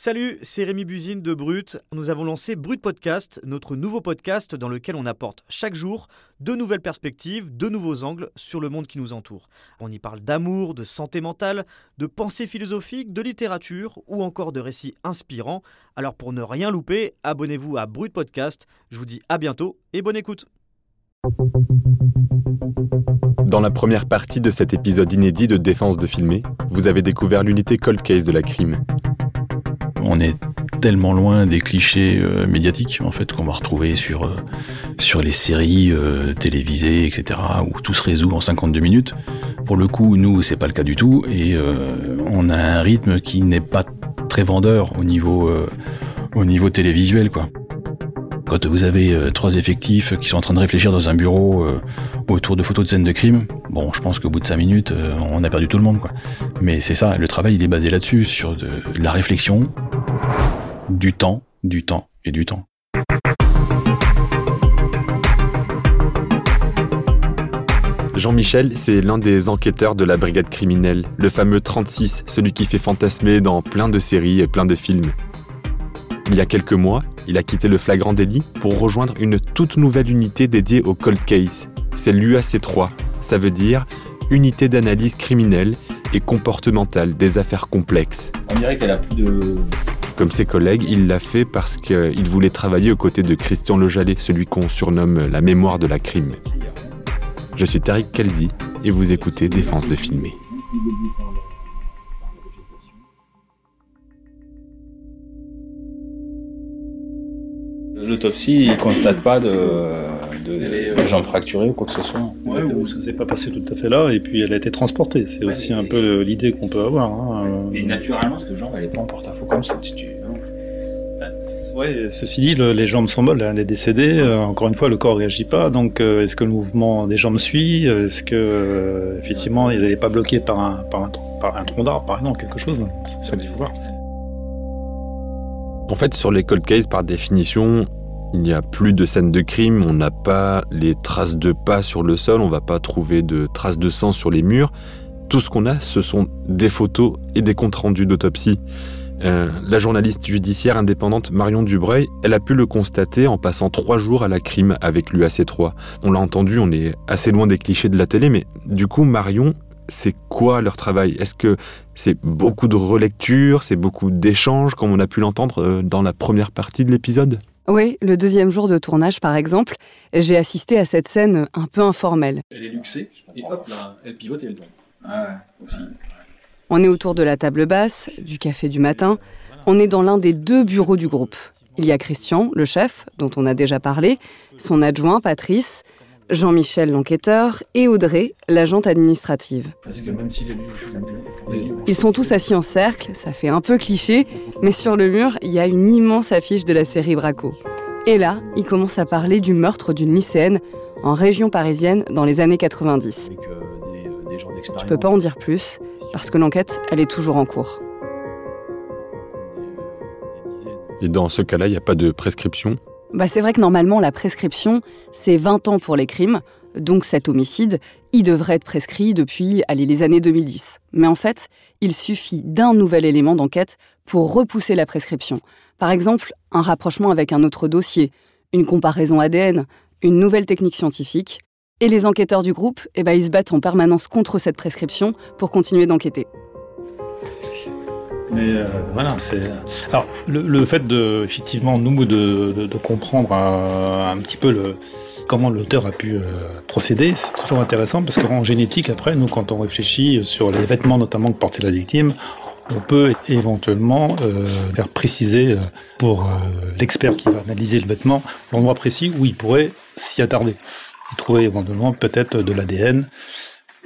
Salut, c'est Rémi Buzine de Brut. Nous avons lancé Brut Podcast, notre nouveau podcast dans lequel on apporte chaque jour de nouvelles perspectives, de nouveaux angles sur le monde qui nous entoure. On y parle d'amour, de santé mentale, de pensée philosophique, de littérature ou encore de récits inspirants. Alors pour ne rien louper, abonnez-vous à Brut Podcast. Je vous dis à bientôt et bonne écoute. Dans la première partie de cet épisode inédit de Défense de filmer, vous avez découvert l'unité Cold Case de la crime. On est tellement loin des clichés euh, médiatiques en fait qu'on va retrouver sur euh, sur les séries euh, télévisées etc où tout se résout en 52 minutes. Pour le coup, nous c'est pas le cas du tout et on a un rythme qui n'est pas très vendeur au niveau au niveau télévisuel quoi. Quand vous avez trois effectifs qui sont en train de réfléchir dans un bureau autour de photos de scènes de crime, bon, je pense qu'au bout de cinq minutes, on a perdu tout le monde, quoi. Mais c'est ça, le travail, il est basé là-dessus, sur de la réflexion, du temps, du temps et du temps. Jean-Michel, c'est l'un des enquêteurs de la brigade criminelle, le fameux 36, celui qui fait fantasmer dans plein de séries et plein de films. Il y a quelques mois, il a quitté le flagrant délit pour rejoindre une toute nouvelle unité dédiée au cold case. C'est l'UAC3, ça veut dire Unité d'analyse criminelle et comportementale des affaires complexes. On dirait qu'elle a plus de comme ses collègues, il l'a fait parce qu'il voulait travailler aux côtés de Christian Lejalet, celui qu'on surnomme la mémoire de la crime. Je suis Tariq Kaldi et vous écoutez Défense de filmer. L'autopsie ne constate pas de, de, jambes fracturées ou quoi que ce soit. Ouais, ou ça s'est pas passé tout à fait là, et puis elle a été transportée. C'est aussi un peu l'idée qu'on peut avoir. Hein. Et naturellement, cette jambe, elle n'est pas en porte-à-faux comme ça. Tu... Bah, ouais, ceci dit, les jambes sont molles, elle est décédée. Euh, encore une fois, le corps ne réagit pas. Donc, euh, est-ce que le mouvement des jambes suit? Est-ce que, euh, effectivement, il n'est pas bloqué par un, par un, par un tronc d'arbre, par exemple, quelque chose? C'est ça qu'il faut voir. En fait, sur les cold cases, par définition, il n'y a plus de scène de crime, on n'a pas les traces de pas sur le sol, on va pas trouver de traces de sang sur les murs. Tout ce qu'on a, ce sont des photos et des comptes rendus d'autopsie. Euh, la journaliste judiciaire indépendante Marion Dubreuil, elle a pu le constater en passant trois jours à la crime avec l'UAC3. On l'a entendu, on est assez loin des clichés de la télé, mais du coup, Marion, c'est quoi leur travail? Est-ce que c'est beaucoup de relecture, c'est beaucoup d'échanges, comme on a pu l'entendre euh, dans la première partie de l'épisode? Oui, le deuxième jour de tournage, par exemple, j'ai assisté à cette scène un peu informelle. Elle est luxée, et hop là, elle pivote et elle tombe. Ah aussi. On est autour de la table basse, du café du matin. On est dans l'un des deux bureaux du groupe. Il y a Christian, le chef, dont on a déjà parlé, son adjoint, Patrice, Jean-Michel l'enquêteur et Audrey, l'agente administrative. Ils sont tous assis en cercle, ça fait un peu cliché, mais sur le mur, il y a une immense affiche de la série Braco. Et là, ils commencent à parler du meurtre d'une lycéenne en région parisienne dans les années 90. Je peux pas en dire plus, parce que l'enquête, elle est toujours en cours. Et dans ce cas-là, il n'y a pas de prescription bah, c'est vrai que normalement, la prescription, c'est 20 ans pour les crimes, donc cet homicide, il devrait être prescrit depuis allez, les années 2010. Mais en fait, il suffit d'un nouvel élément d'enquête pour repousser la prescription. Par exemple, un rapprochement avec un autre dossier, une comparaison ADN, une nouvelle technique scientifique. Et les enquêteurs du groupe, eh ben, ils se battent en permanence contre cette prescription pour continuer d'enquêter. Mais euh, voilà, c'est. Alors, le, fait de, effectivement, nous, de, comprendre un, petit peu le, comment l'auteur a pu euh, procéder, c'est toujours intéressant parce qu'en génétique, après, nous, quand on réfléchit sur les vêtements, notamment que portait la victime, on peut éventuellement euh, faire préciser pour l'expert qui va analyser le vêtement l'endroit précis où il pourrait s'y attarder. Il trouver éventuellement peut-être de l'ADN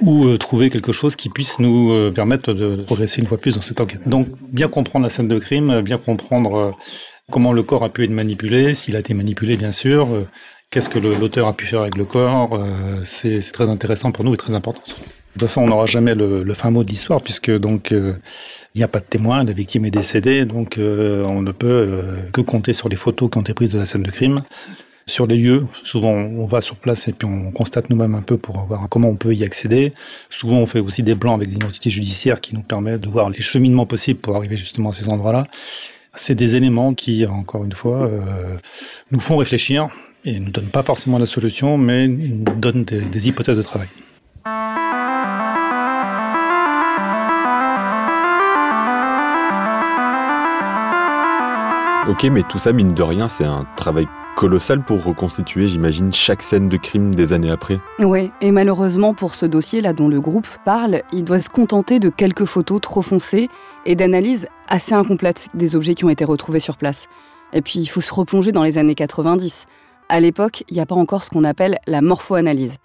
ou euh, trouver quelque chose qui puisse nous euh, permettre de progresser une fois plus dans cette enquête. Donc bien comprendre la scène de crime, bien comprendre euh, comment le corps a pu être manipulé, s'il a été manipulé bien sûr, qu'est-ce que l'auteur a pu faire avec le corps, c'est très intéressant pour nous et très important. De toute façon, on n'aura jamais le, fin mot de l'histoire puisque donc il n'y a pas de témoin, la victime est décédée, donc on ne peut que compter sur les photos qui ont été prises de la scène de crime sur les lieux. Souvent, on va sur place et puis on constate nous-mêmes un peu pour voir comment on peut y accéder. Souvent, on fait aussi des plans avec l'identité judiciaire qui nous permet de voir les cheminements possibles pour arriver justement à ces endroits-là. c'est des éléments qui, encore une fois, euh, nous font réfléchir et ne donnent pas forcément la solution, mais nous donnent des hypothèses de travail. Ok, mais tout ça, mine de rien, c'est un travail colossal pour reconstituer, j'imagine, chaque scène de crime des années après. Ouais, et malheureusement pour ce dossier-là dont le groupe parle, il doit se contenter de quelques photos trop foncées et d'analyses assez incomplètes des objets qui ont été retrouvés sur place. Et puis il faut se replonger dans les années 90. À l'époque, il n'y a pas encore ce qu'on appelle la morphoanalyse.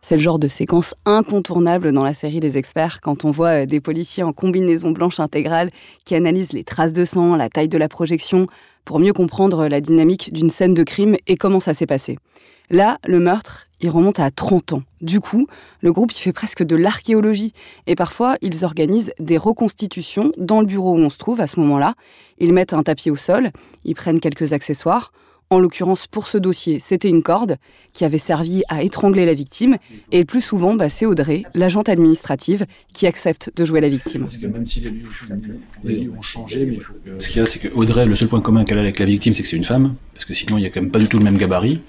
C'est le genre de séquence incontournable dans la série des experts quand on voit euh, des policiers en combinaison blanche intégrale qui analysent les traces de sang, la taille de la projection, pour mieux comprendre la dynamique d'une scène de crime et comment ça s'est passé. Là, le meurtre, il remonte à 30 ans. Du coup, le groupe il fait presque de l'archéologie et parfois ils organisent des reconstitutions dans le bureau où on se trouve à ce moment-là. Ils mettent un tapis au sol, ils prennent quelques accessoires. En l'occurrence, pour ce dossier, c'était une corde qui avait servi à étrangler la victime. Et le plus souvent, bah, c'est Audrey, l'agente administrative, qui accepte de jouer la victime. Parce que même si les lieux, les lieux ont changé, mais il faut que... Ce qu'il y a, c'est que Audrey, le seul point commun qu'elle a avec la victime, c'est que c'est une femme, parce que sinon, il y a quand même pas du tout le même gabarit.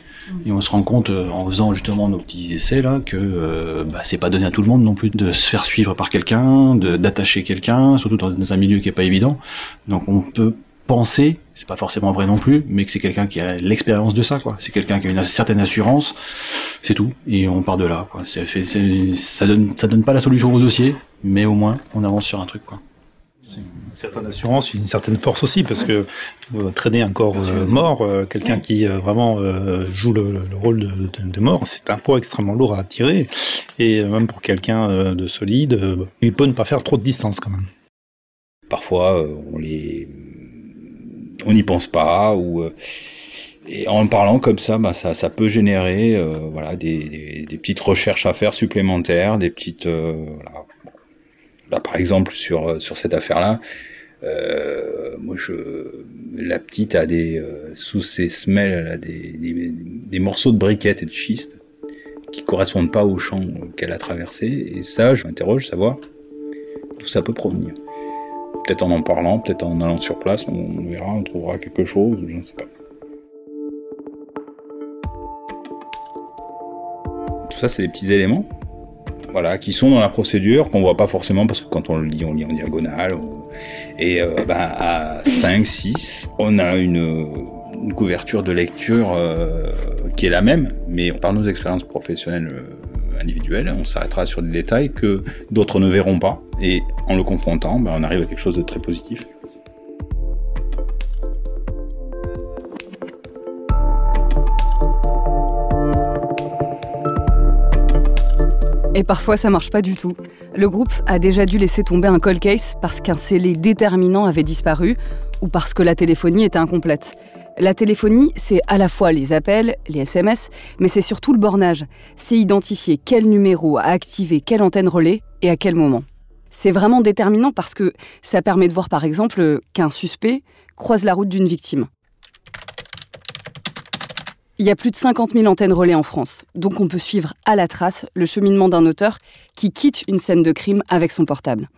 Et on se rend compte, euh, en faisant justement nos petits essais, là, que euh, bah, c'est pas donné à tout le monde non plus de se faire suivre par quelqu'un, de- d'attacher quelqu'un, surtout dans, dans un milieu qui est pas évident. Donc on peut penser, c'est pas forcément vrai non plus, mais que c'est quelqu'un qui a l'expérience de ça, quoi. C'est quelqu'un qui a une certaine assurance, c'est tout. Et on part de là, quoi. C'est fait- c'est- ça donne, ça donne pas la solution au dossier, mais au moins, on avance sur un truc, quoi. C'est une certaine assurance, une certaine force aussi, parce que euh, traîner un corps euh, mort, euh, quelqu'un qui euh, vraiment joue le, le rôle de, de- de mort, c'est un poids extrêmement lourd à tirer. Et même pour quelqu'un de solide, il peut ne pas faire trop de distance quand même. Parfois, on les, on n'y pense pas euh, et en parlant comme ça, bah, ça, ça peut générer euh, des, petites recherches à faire supplémentaires, des petites euh, par exemple sur cette affaire-là, la petite a des sous ses semelles des morceaux de briquettes et de schiste qui correspondent pas au champ qu'elle a traversé et ça je m'interroge savoir d'où ça peut provenir peut-être en en parlant, peut-être en allant sur place, on, verra, on trouvera quelque chose, je ne sais pas. Tout ça, c'est des petits éléments, voilà, qui sont dans la procédure, qu'on voit pas forcément parce que quand on le lit, on lit en diagonale. Et euh, ben, à 5, 6, on a une, une couverture de lecture euh, qui est la même, mais par nos expériences professionnelles euh, individuelles, on s'arrêtera sur des détails que d'autres ne verront pas. Et en le confrontant, ben, on arrive à quelque chose de très positif. Et parfois, ça marche pas du tout. Le groupe a déjà dû laisser tomber un call case parce qu'un scellé déterminant avait disparu ou parce que la téléphonie était incomplète. La téléphonie, c'est à la fois les appels, les SMS, mais c'est surtout le bornage. C'est identifier quel numéro a activé quelle antenne relais et à quel moment. C'est vraiment déterminant parce que ça permet de voir par exemple qu'un suspect croise la route d'une victime. Il y a plus de 50 000 antennes relais en France, donc on peut suivre à la trace le cheminement d'un auteur qui quitte une scène de crime avec son portable.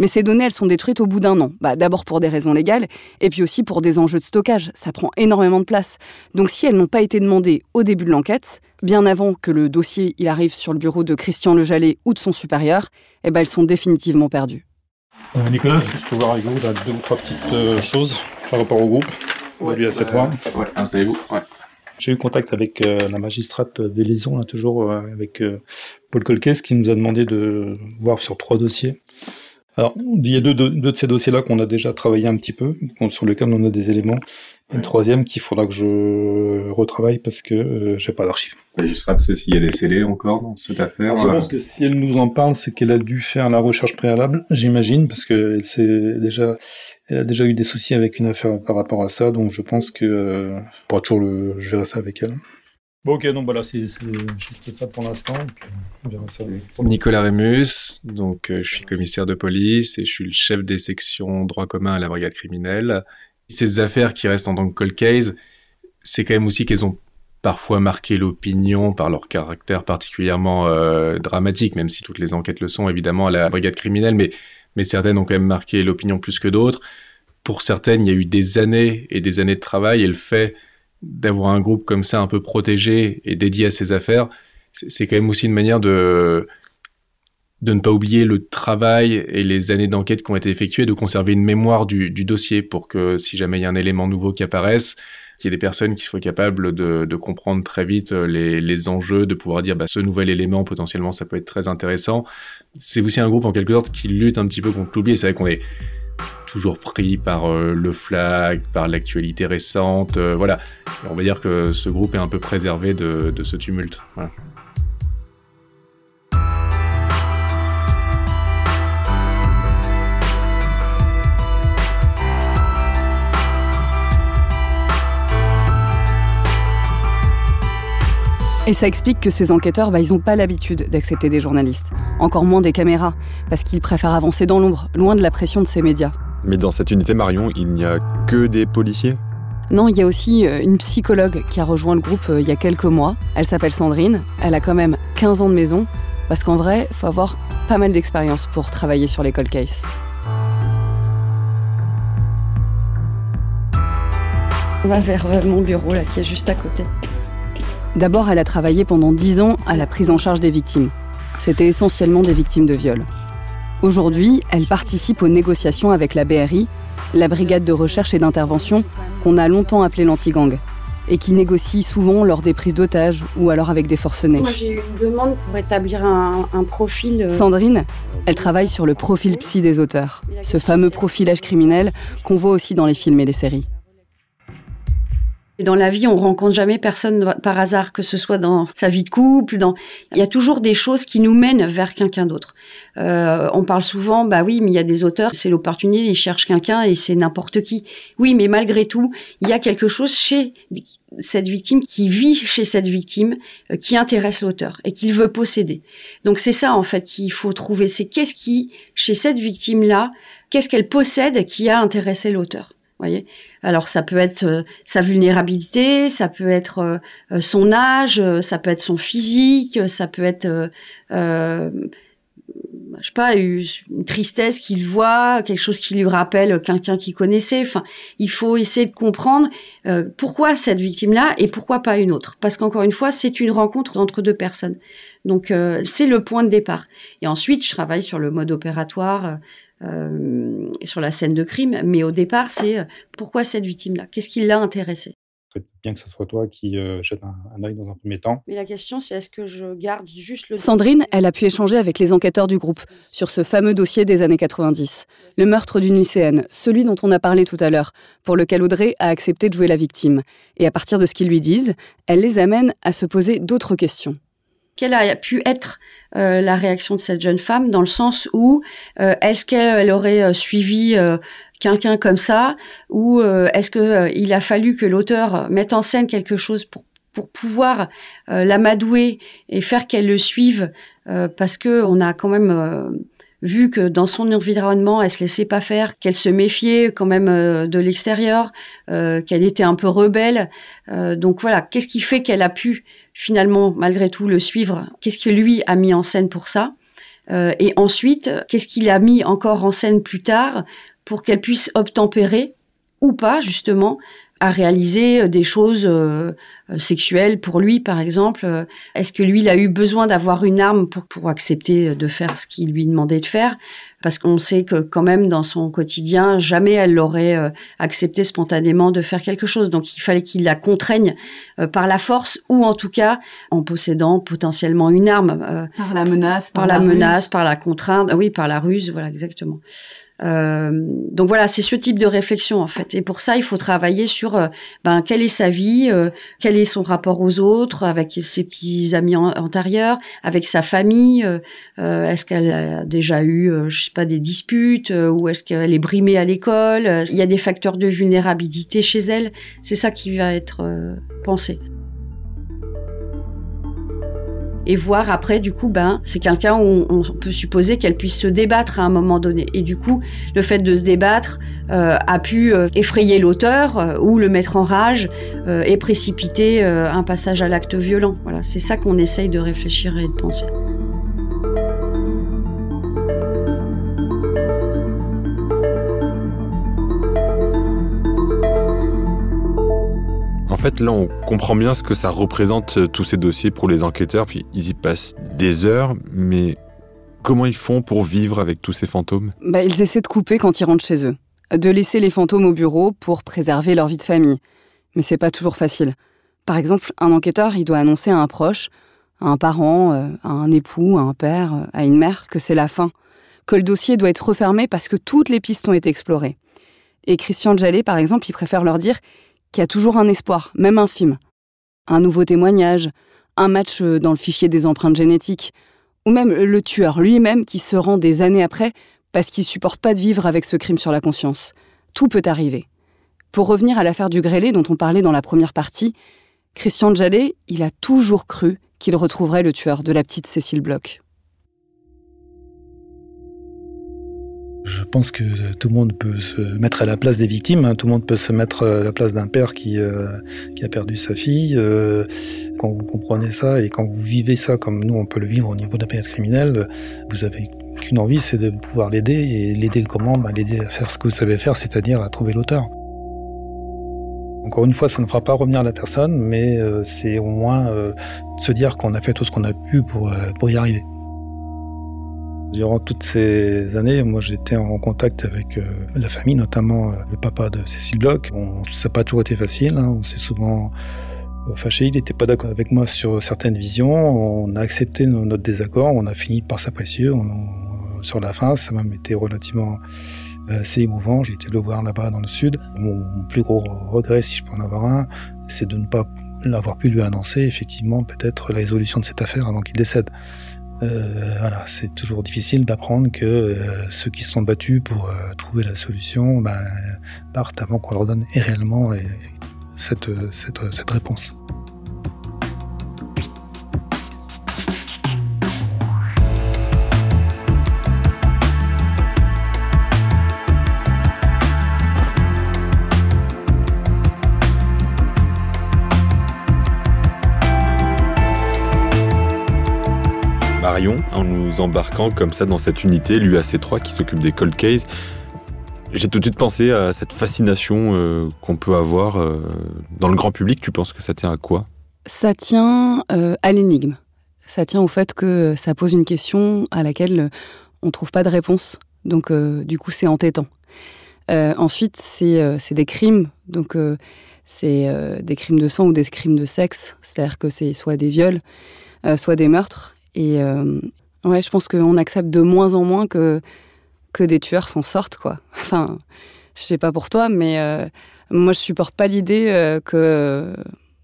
Mais ces données, elles sont détruites au bout d'un an. Bah, D'abord pour des raisons légales, et puis aussi pour des enjeux de stockage. Ça prend énormément de place. Donc si elles n'ont pas été demandées au début de l'enquête, bien avant que le dossier il arrive sur le bureau de Christian Lejallet ou de son supérieur, eh ben, elles sont définitivement perdues. Euh, Nicolas, juste pour voir avec vous là, deux ou trois petites euh, choses par rapport au groupe. Lui à cette ouais, fois. ouais, installez-vous. Ouais. J'ai eu contact avec euh, la magistrate liaisons, là, toujours euh, avec euh, Paul Colquès, qui nous a demandé de voir sur trois dossiers. Alors, il y a deux, deux, deux de ces dossiers-là qu'on a déjà travaillé un petit peu, sur lesquels on a des éléments. Le troisième qu'il faudra que je retravaille parce que euh, j'ai pas d'archives. La magistrate sait s'il y a des scellés encore dans cette affaire. Je euh, pense que si elle nous en parle, c'est qu'elle a dû faire la recherche préalable, j'imagine, parce qu'elle s'est déjà, elle a déjà eu des soucis avec une affaire par rapport à ça, donc je pense que euh, on toujours le, je verrai ça avec elle. Bon, ok, donc voilà, c'est juste ça pour l'instant. puis On verra ça. Nicolas Rémus, donc euh, je suis commissaire de police et je suis le chef des sections droit commun à la brigade criminelle. Ces affaires qui restent en tant que cold case, c'est quand même aussi qu'elles ont parfois marqué l'opinion par leur caractère particulièrement euh, dramatique, même si toutes les enquêtes le sont évidemment à la brigade criminelle, mais, mais certaines ont quand même marqué l'opinion plus que d'autres. pour certaines, il y a eu des années et des années de travail et le fait d'avoir un groupe comme ça un peu protégé et dédié à ses affaires, c'est quand même aussi une manière de, de ne pas oublier le travail et les années d'enquête qui ont été effectuées, de conserver une mémoire du, dossier pour que si jamais il y a un élément nouveau qui apparaisse, qu'il y ait des personnes qui soient capables de, comprendre très vite euh, les, enjeux, de pouvoir dire bah, ce nouvel élément potentiellement ça peut être très intéressant. C'est aussi un groupe en quelque sorte qui lutte un petit peu contre l'oubli. C'est vrai qu'on est toujours pris par euh, le flag, par l'actualité récente. Euh, voilà, on va dire que ce groupe est un peu préservé de, ce tumulte. Et ça explique que ces enquêteurs, bah, ils n'ont pas l'habitude d'accepter des journalistes, encore moins des caméras, parce qu'ils préfèrent avancer dans l'ombre, loin de la pression de ces médias. Mais dans cette unité Marion, il n'y a que des policiers? Non, il y a aussi euh, une psychologue qui a rejoint le groupe euh, il y a quelques mois. Elle s'appelle Sandrine. Elle a quand même 15 ans de maison. Parce qu'en vrai, il faut avoir pas mal d'expérience pour travailler sur les cold cases. On va vers euh, mon bureau là, qui est juste à côté. D'abord, elle a travaillé pendant 10 ans à la prise en charge des victimes. C'était essentiellement des victimes de viol. Aujourd'hui, elle participe aux négociations avec la BRI, la brigade de recherche et d'intervention qu'on a longtemps appelée l'anti-gang, et qui négocie souvent lors des prises d'otages ou alors avec des forcenés. Moi, j'ai eu une demande pour établir un, un profil. Euh, Sandrine, elle travaille sur le profil psy des auteurs, ce fameux profilage criminel qu'on voit aussi dans les films et les séries dans la vie, on rencontre jamais personne par hasard, que ce soit dans sa vie de couple, dans. Il y a toujours des choses qui nous mènent vers quelqu'un d'autre. Euh, on parle souvent, bah oui, mais il y a des auteurs, c'est l'opportunité, ils cherchent quelqu'un et c'est n'importe qui. Oui, mais malgré tout, il y a quelque chose chez cette victime qui vit chez cette victime, euh, qui intéresse l'auteur et qu'il veut posséder. Donc c'est ça en fait qu'il faut trouver. C'est qu'est-ce qui, chez cette victime-là, qu'est-ce qu'elle possède qui a intéressé l'auteur Alors ça peut être euh, sa vulnérabilité, ça peut être euh, euh, son âge, ça peut être son physique, ça peut être je sais pas, une tristesse qu'il voit, quelque chose qui lui rappelle quelqu'un qu'il connaissait. Enfin, il faut essayer de comprendre pourquoi cette victime-là et pourquoi pas une autre. Parce qu'encore une fois, c'est une rencontre entre deux personnes. Donc, c'est le point de départ. Et ensuite, je travaille sur le mode opératoire, euh, sur la scène de crime, mais au départ, c'est euh, pourquoi cette victime-là? Qu'est-ce qui l'a intéressée? C'est bien que ce soit toi qui euh, jette un, œil dans un premier temps. Mais la question, c'est est-ce que je garde juste le... Sandrine, elle a pu échanger avec les enquêteurs du groupe sur ce fameux dossier des années 90, le meurtre d'une lycéenne, celui dont on a parlé tout à l'heure, pour lequel Audrey a accepté de jouer la victime. Et à partir de ce qu'ils lui disent, elle les amène à se poser d'autres questions quelle a pu être euh, la réaction de cette jeune femme dans le sens où euh, est-ce qu'elle aurait euh, suivi quelqu'un comme ça ou est-ce qu'il a fallu que l'auteur mette en scène quelque chose pour pour pouvoir l'amadouer et faire qu'elle le suive parce que on a quand même vu que dans son environnement, elle se laissait pas faire, qu'elle se méfiait quand même de l'extérieur, qu'elle était un peu rebelle. donc voilà, qu'est-ce qui fait qu'elle a pu finalement, malgré tout, le suivre. Qu'est-ce que lui a mis en scène pour ça? Euh, Et ensuite, qu'est-ce qu'il a mis encore en scène plus tard pour qu'elle puisse obtempérer ou pas, justement, à réaliser des choses euh, sexuelles pour lui, par exemple Est-ce que lui, il a eu besoin d'avoir une arme pour, pour accepter de faire ce qu'il lui demandait de faire? Parce qu'on sait que quand même dans son quotidien, jamais elle l'aurait euh, accepté spontanément de faire quelque chose. Donc il fallait qu'il la contraigne euh, par la force ou en tout cas en possédant potentiellement une arme. Euh, par la menace. Par, la, menace, par la contrainte, oui, par la ruse, voilà exactement. Euh, donc voilà, c'est ce type de réflexion en fait. Et pour ça, il faut travailler sur euh, ben, quelle est sa vie, euh, quel est son rapport aux autres, avec ses petits amis antérieurs, avec sa famille. est-ce qu'elle a déjà eu, je sais pas, des disputes ou est-ce qu'elle est brimée à l'école? Il y a des facteurs de vulnérabilité chez elle. C'est ça qui va être pensé et voir après du coup ben c'est quelqu'un où on, peut supposer qu'elle puisse se débattre à un moment donné. Et du coup le fait de se débattre euh, a pu euh, effrayer l'auteur euh, ou le mettre en rage et précipiter un passage à l'acte violent. Voilà c'est ça qu'on essaye de réfléchir et de penser fait, là, on comprend bien ce que ça représente, euh, tous ces dossiers pour les enquêteurs, puis ils y passent des heures, mais comment ils font pour vivre avec tous ces fantômes? Bah, Ils essaient de couper quand ils rentrent chez eux, de laisser les fantômes au bureau pour préserver leur vie de famille. Mais c'est pas toujours facile. Par exemple, un enquêteur, il doit annoncer à un proche, à un parent, euh, à un époux, à un père, euh, à une mère, que c'est la fin, que le dossier doit être refermé parce que toutes les pistes ont été explorées. Et Christian Jallet, par exemple, il préfère leur dire qu'il y a toujours un espoir, même infime. Un nouveau témoignage, un match euh, dans le fichier des empreintes génétiques, ou même le tueur lui-même qui se rend des années après parce qu'il supporte pas de vivre avec ce crime sur la conscience. Tout peut arriver. Pour revenir à l'affaire du grêlé dont on parlait dans la première partie, Christian Jallet, il a toujours cru qu'il retrouverait le tueur de la petite Cécile Bloch. Je pense que tout le monde peut se mettre à la place des victimes, hein. tout le monde peut se mettre à la place d'un père qui, euh, qui a perdu sa fille. Euh, quand vous comprenez ça et quand vous vivez ça comme nous on peut le vivre au niveau de la période vous avez qu'une envie, c'est de pouvoir l'aider. Et l'aider comment? Bah, L'aider à faire ce que vous savez faire, c'est-à-dire à trouver l'auteur. Encore une fois, ça ne fera pas revenir la personne, mais euh, c'est au moins euh, se dire qu'on a fait tout ce qu'on a pu pour, euh, pour y arriver. Durant toutes ces années, moi j'étais en contact avec la famille, notamment le papa de Cécile Bloch. ça n'a pas toujours été facile, hein. on s'est souvent fâché, il n'était pas d'accord avec moi sur certaines visions, on a accepté notre désaccord, on a fini par s'apprécier sur la fin, ça m'a été relativement assez émouvant. J'ai été le voir là-bas dans le sud. Mon plus gros regret, si je peux en avoir un, c'est de ne pas l'avoir pu lui annoncer effectivement peut-être la résolution de cette affaire avant qu'il décède. Euh, voilà, c'est toujours difficile d'apprendre que euh, ceux qui se sont battus pour euh, trouver la solution ben, partent avant qu'on leur donne réellement cette, réponse. En nous embarquant comme ça dans cette unité, l'UAC3 qui s'occupe des cold cases. J'ai tout de suite pensé à cette fascination euh, qu'on peut avoir euh, dans le grand public. Tu penses que ça tient à quoi? Ça tient euh, à l'énigme. Ça tient au fait que ça pose une question à laquelle on ne trouve pas de réponse. Donc, du coup, c'est entêtant. ensuite, c'est des crimes. Donc, c'est des crimes de sang ou des crimes de sexe. C'est-à-dire que c'est soit des viols, soit des meurtres. Et euh, ouais, je pense qu'on accepte de moins en moins que, que des tueurs s'en sortent, quoi. Enfin, je sais pas pour toi, mais euh, moi, je supporte pas l'idée euh, que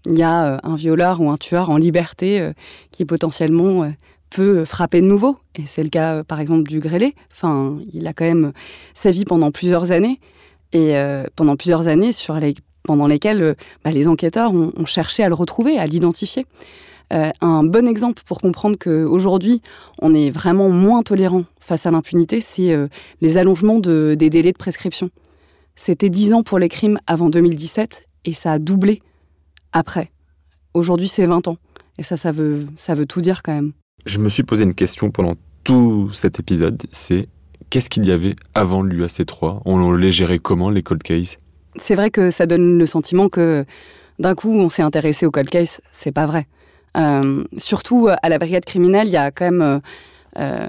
qu'il y a un violeur ou un tueur en liberté qui potentiellement peut frapper de nouveau. Et c'est le cas, par exemple, du grêlé. Enfin, il a quand même sa vie pendant plusieurs années. Et pendant plusieurs années sur les, pendant lesquelles bah, les enquêteurs ont, cherché à le retrouver, à l'identifier. Euh, un bon exemple pour comprendre qu'aujourd'hui, on est vraiment moins tolérant face à l'impunité, c'est euh, les allongements des délais de prescription. C'était 10 ans pour les crimes avant 2017 et ça a doublé après. Aujourd'hui, c'est 20 ans. Et ça, ça veut, ça veut tout dire quand même. Je me suis posé une question pendant tout cet épisode, c'est qu'est-ce qu'il y avait avant l'UAC3 On les gérait comment, les cold cases? C'est vrai que ça donne le sentiment que d'un coup, on s'est intéressé aux cold cases. C'est pas vrai. Euh, surtout euh, à la brigade criminelle, il y a quand même euh,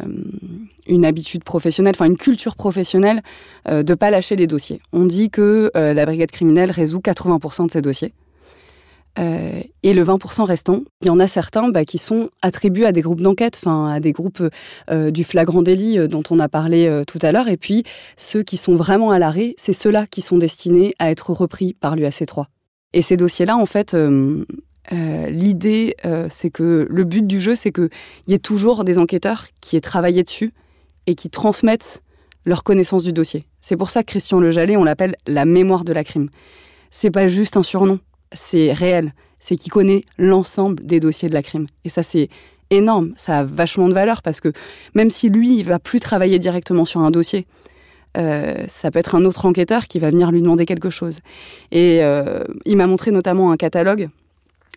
une habitude professionnelle, enfin une culture professionnelle de ne pas lâcher les dossiers. On dit que la brigade criminelle résout 80% de ses dossiers. et le 20% restant, il y en a certains bah, qui sont attribués à des groupes d'enquête, enfin à des groupes du flagrant délit dont on a parlé tout à l'heure. Et puis ceux qui sont vraiment à l'arrêt, c'est ceux-là qui sont destinés à être repris par l'UAC3. Et ces dossiers-là, en fait, euh, l'idée, euh, c'est que le but du jeu, c'est qu'il y ait toujours des enquêteurs qui aient travaillé dessus et qui transmettent leur connaissance du dossier. C'est pour ça que Christian Le on l'appelle la mémoire de la crime. C'est pas juste un surnom, c'est réel. C'est qu'il connaît l'ensemble des dossiers de la crime. Et ça, c'est énorme. Ça a vachement de valeur parce que même si lui, il va plus travailler directement sur un dossier, euh, ça peut être un autre enquêteur qui va venir lui demander quelque chose. Et il m'a montré notamment un catalogue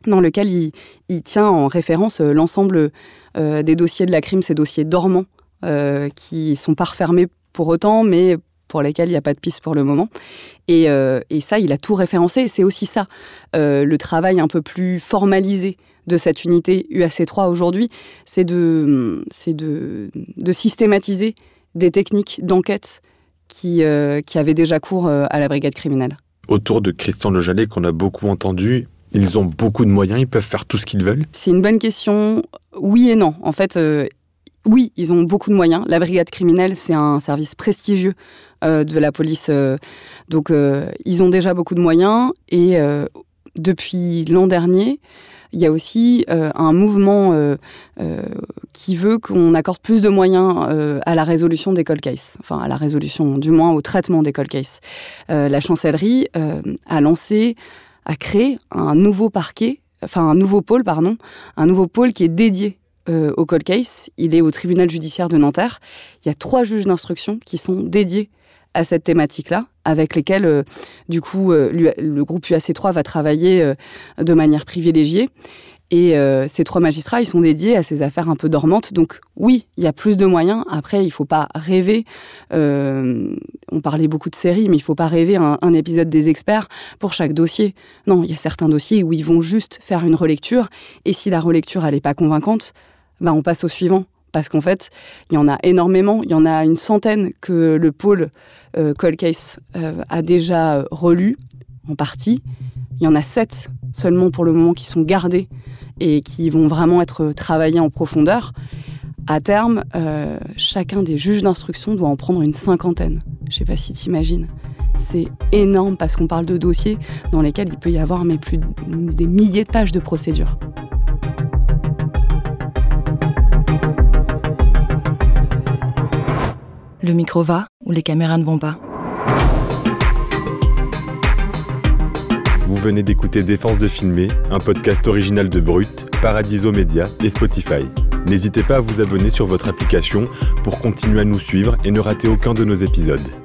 dans lequel il, tient en référence euh, l'ensemble euh, des dossiers de la crime, ces dossiers dormants, euh, qui sont pas refermés pour autant, mais pour lesquels il n'y a pas de piste pour le moment. Et, ça, il a tout référencé. Et c'est aussi ça, le travail un peu plus formalisé de cette unité UAC3 aujourd'hui, c'est de, systématiser des techniques d'enquête qui, avaient déjà cours à la brigade criminelle. Autour de Christian Lejalet, qu'on a beaucoup entendu, ils ont beaucoup de moyens, ils peuvent faire tout ce qu'ils veulent C'est une bonne question. Oui et non. En fait, euh, oui, ils ont beaucoup de moyens. La brigade criminelle, c'est un service prestigieux de la police. donc, ils ont déjà beaucoup de moyens. Et depuis l'an dernier, il y a aussi euh, un mouvement euh, euh, qui veut qu'on accorde plus de moyens à la résolution des cold cases, enfin à la résolution, du moins au traitement des cold cases. la chancellerie a lancé, a créé un nouveau parquet, enfin un nouveau pôle, pardon, un nouveau pôle qui est dédié au cold case. Il est au tribunal judiciaire de Nanterre. Il y a trois juges d'instruction qui sont dédiés à cette thématique-là, avec lesquels, euh, du coup, euh, le groupe UAC3 va travailler euh, de manière privilégiée. Et ces trois magistrats, ils sont dédiés à ces affaires un peu dormantes. Donc oui, il y a plus de moyens. Après, il faut pas rêver. on parlait beaucoup de séries, mais il faut pas rêver un, épisode des experts pour chaque dossier. Non, il y a certains dossiers où ils vont juste faire une relecture. Et si la relecture, elle n'est pas convaincante, ben on passe au suivant parce qu'en fait, il y en a énormément. Il y en a une centaine que le pôle euh, Cold Case euh, a déjà relu en partie. Il y en a sept seulement pour le moment qui sont gardés et qui vont vraiment être travaillés en profondeur. À terme, euh, chacun des juges d'instruction doit en prendre une cinquantaine. Je ne sais pas si tu imagines. C'est énorme parce qu'on parle de dossiers dans lesquels il peut y avoir mais plus des milliers de pages de procédures. Le micro va ou les caméras ne vont pas Vous venez d'écouter Défense de filmer, un podcast original de Brut, Paradiso Media et Spotify. N'hésitez pas à vous abonner sur votre application pour continuer à nous suivre et ne rater aucun de nos épisodes.